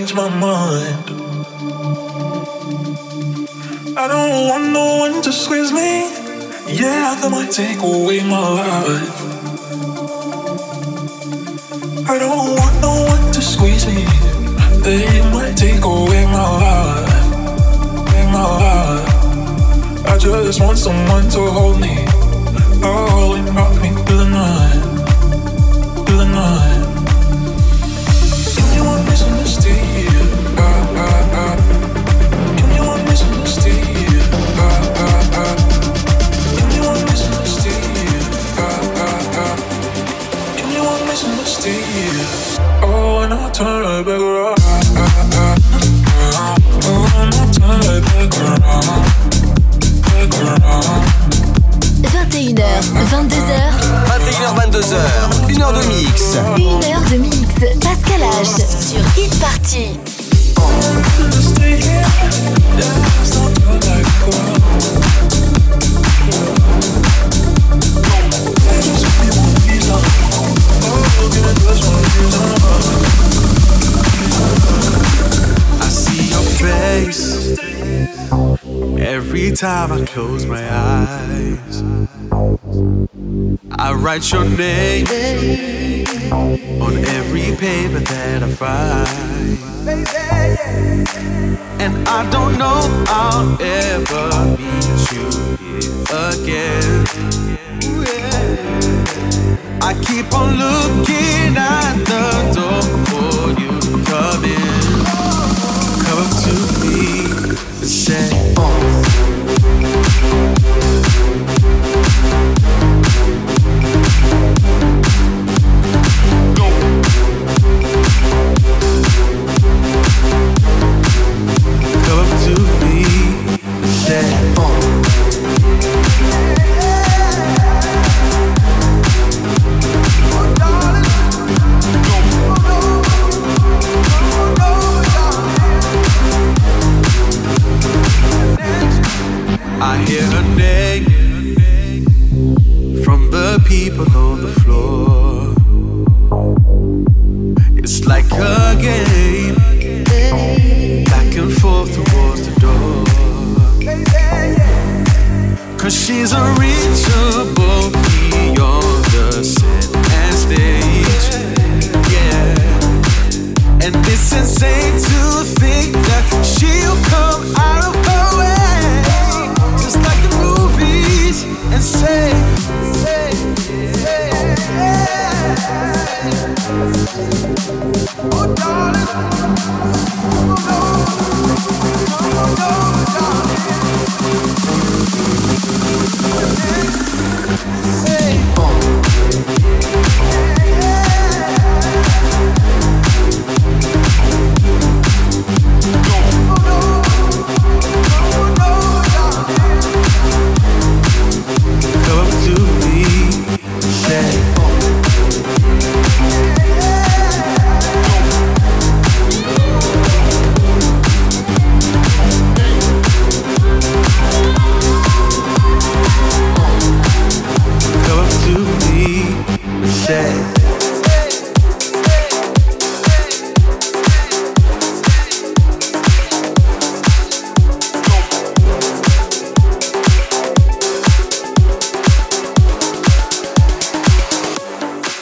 Change my mind. I don't want no one to squeeze me. Yeah, that might take away my life. I don't want no one to squeeze me. They might take away my life. Away my life. I just want someone to hold me. Oh, 22h, une heure de mix. une heure de mix. Pascal H sur Hit Party. Stay here. Yeah, it's not good like before. Just give me one reason. Oh, give me just one reason why. I see your face every time I close my eyes. I write your name on every paper that I find. And I don't know I'll ever meet you again. I keep on looking at the door for you to come in. Come to me and say, Come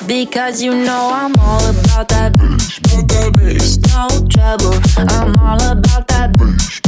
Cause you know I'm all about that about that bass. No trouble. I'm all about that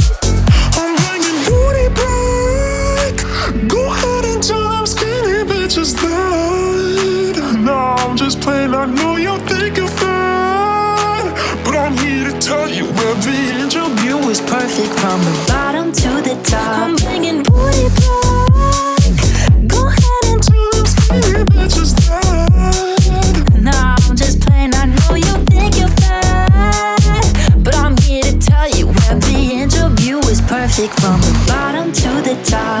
Just playing. I know you think of that, but I'm here to tell you every inch of you is perfect from the bottom to the top. I'm bringing booty back. Go ahead and skinny bitches that. No, I'm just. I know you think you're fat, but I'm here to tell you you is perfect from the bottom to the top.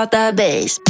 About that bass.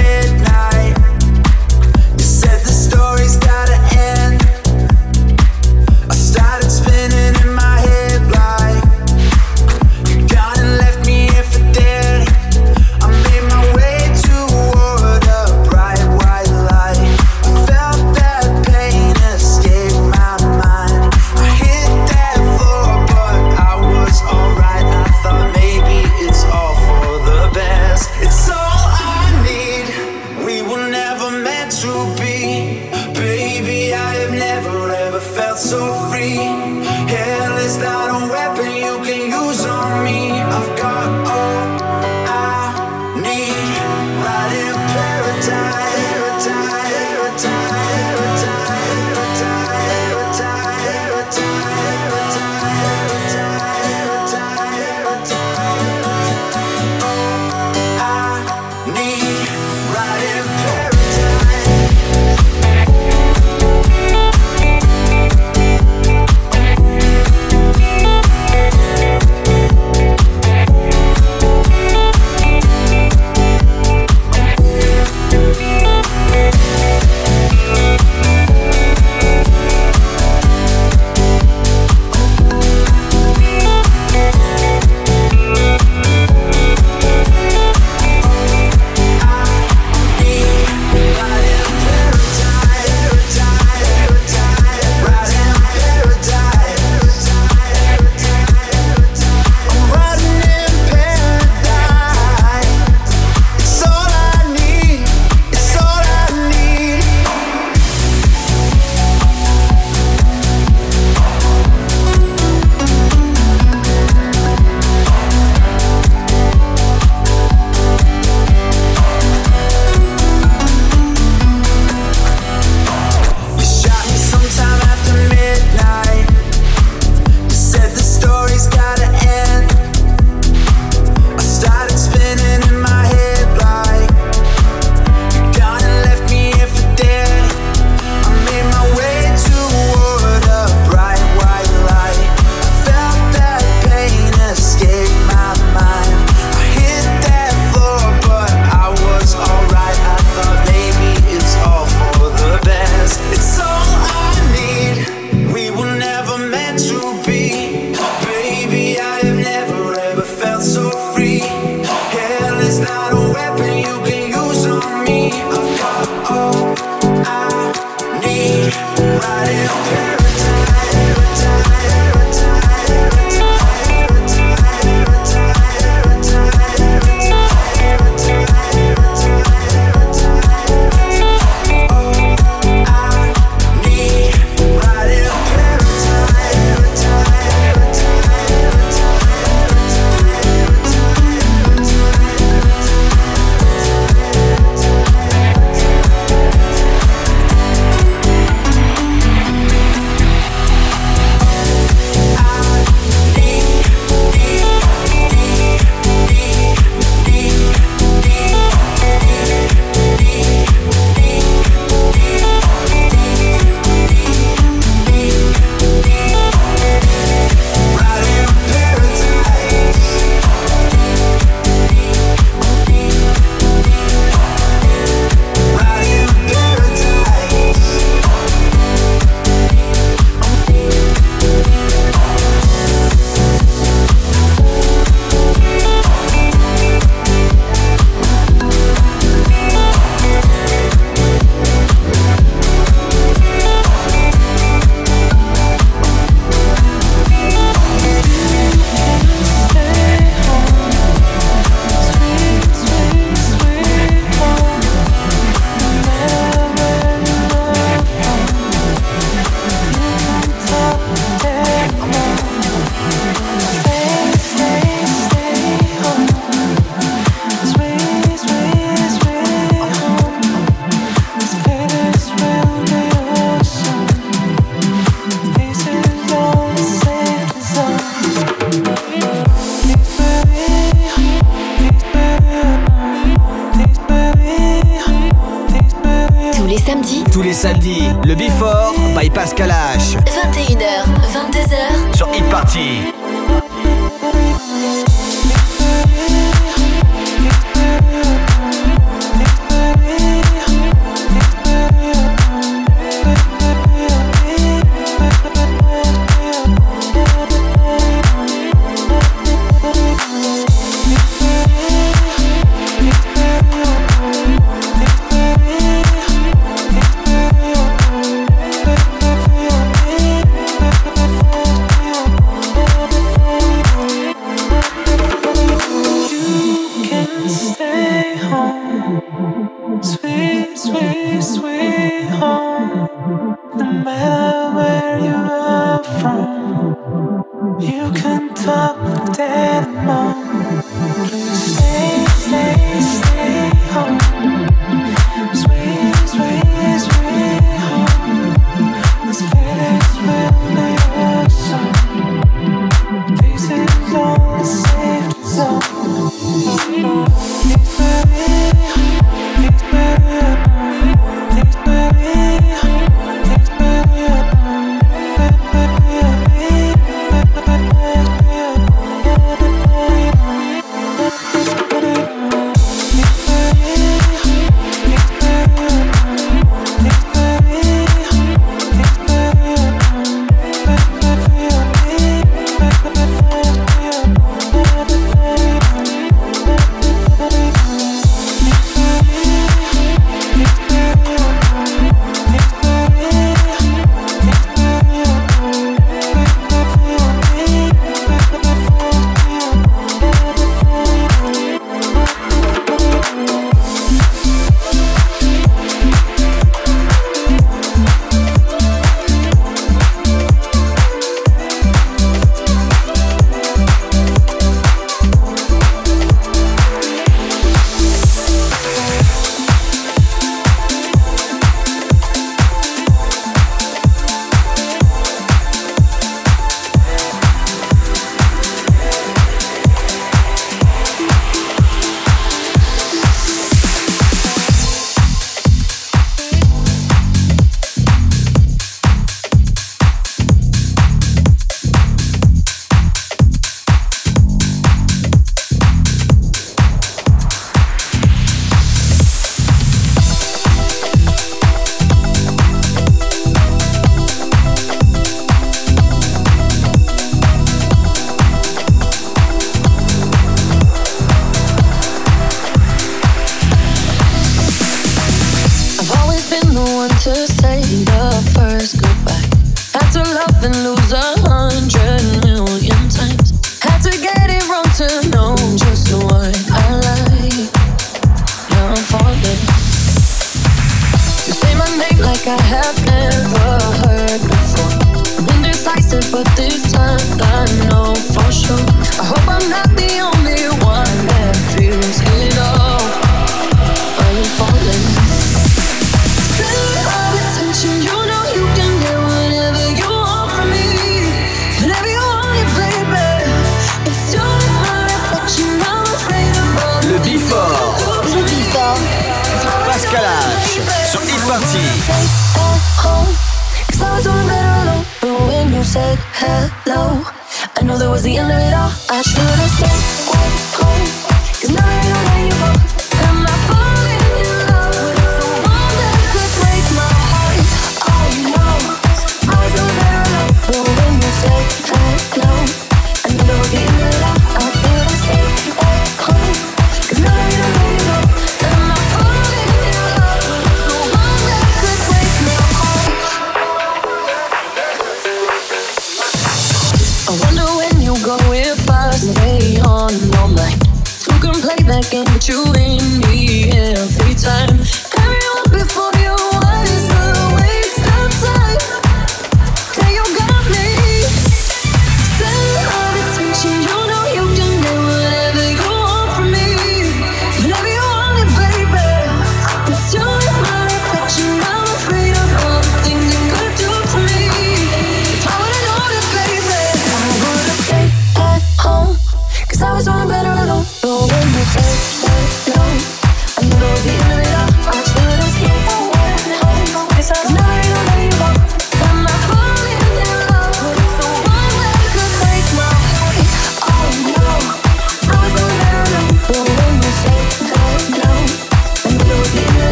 matter where you are from, you can talk the dead mom. Please stay.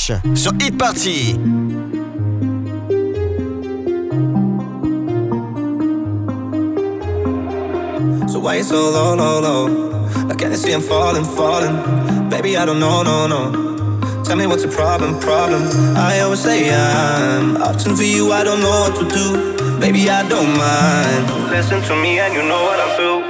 Flash sur Hit Party. So why you so low, low, low? I can't see I'm falling, falling. Baby, I don't know, no, no. Tell me what's the problem, problem. I always say I'm opting for you, I don't know what to do. Baby, I don't mind. Listen to me and you know what I feel.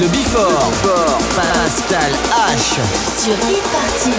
Le Before. Pascal H. Sur e-party.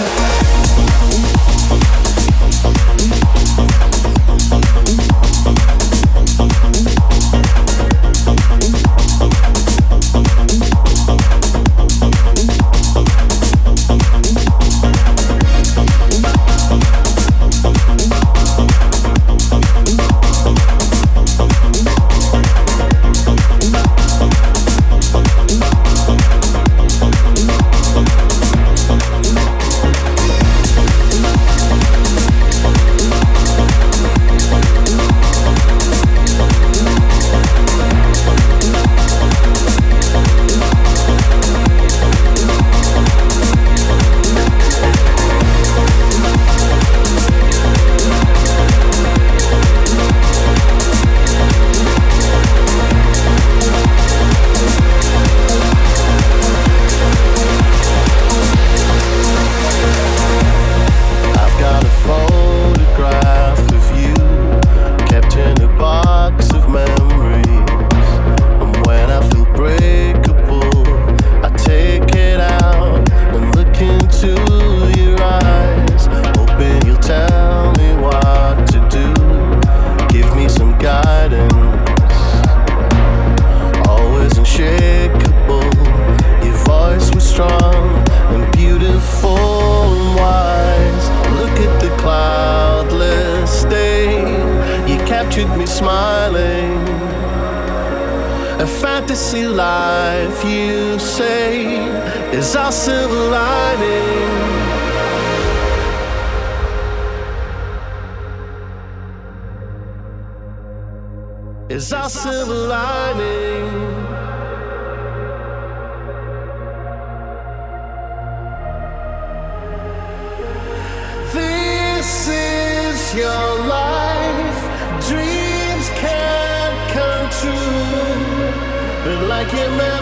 Like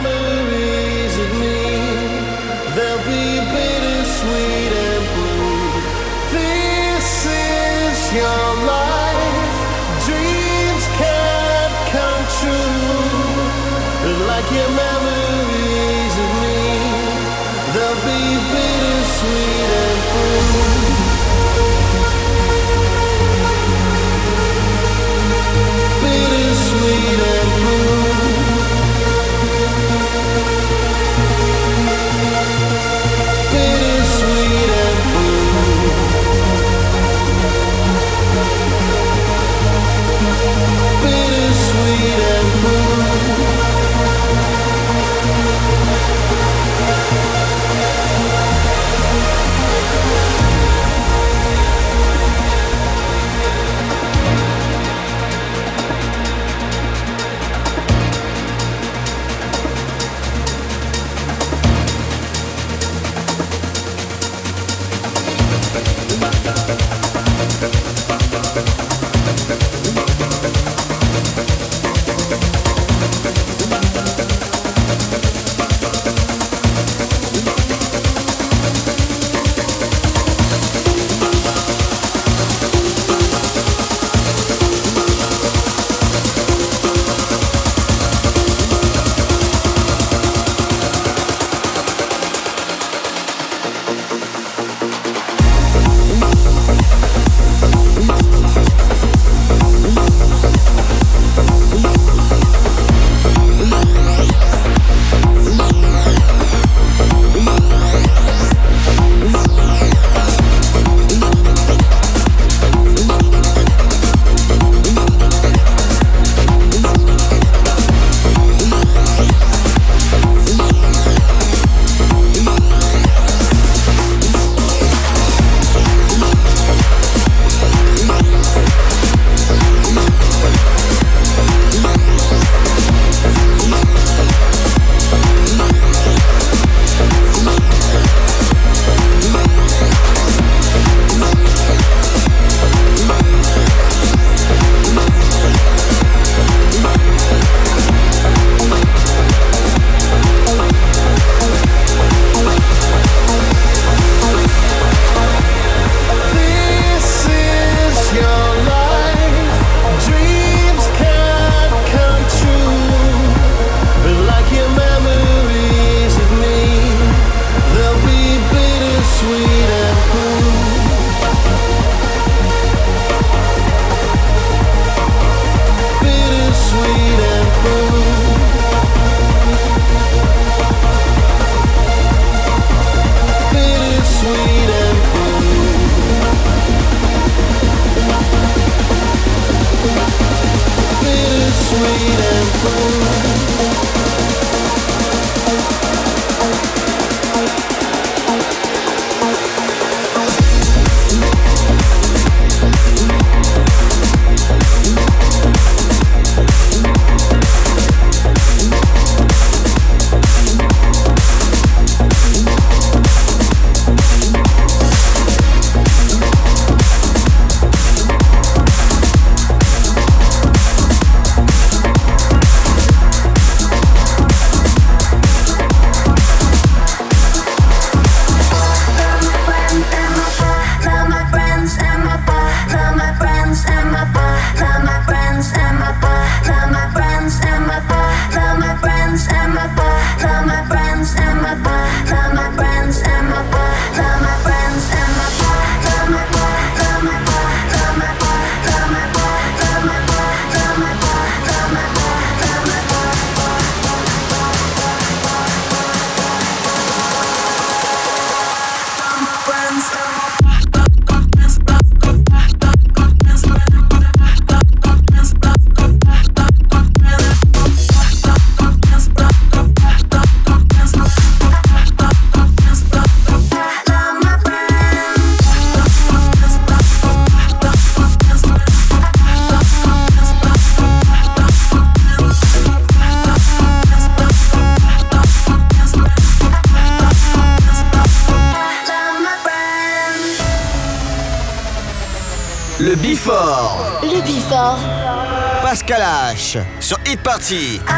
Party.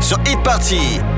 Sur Hit Party.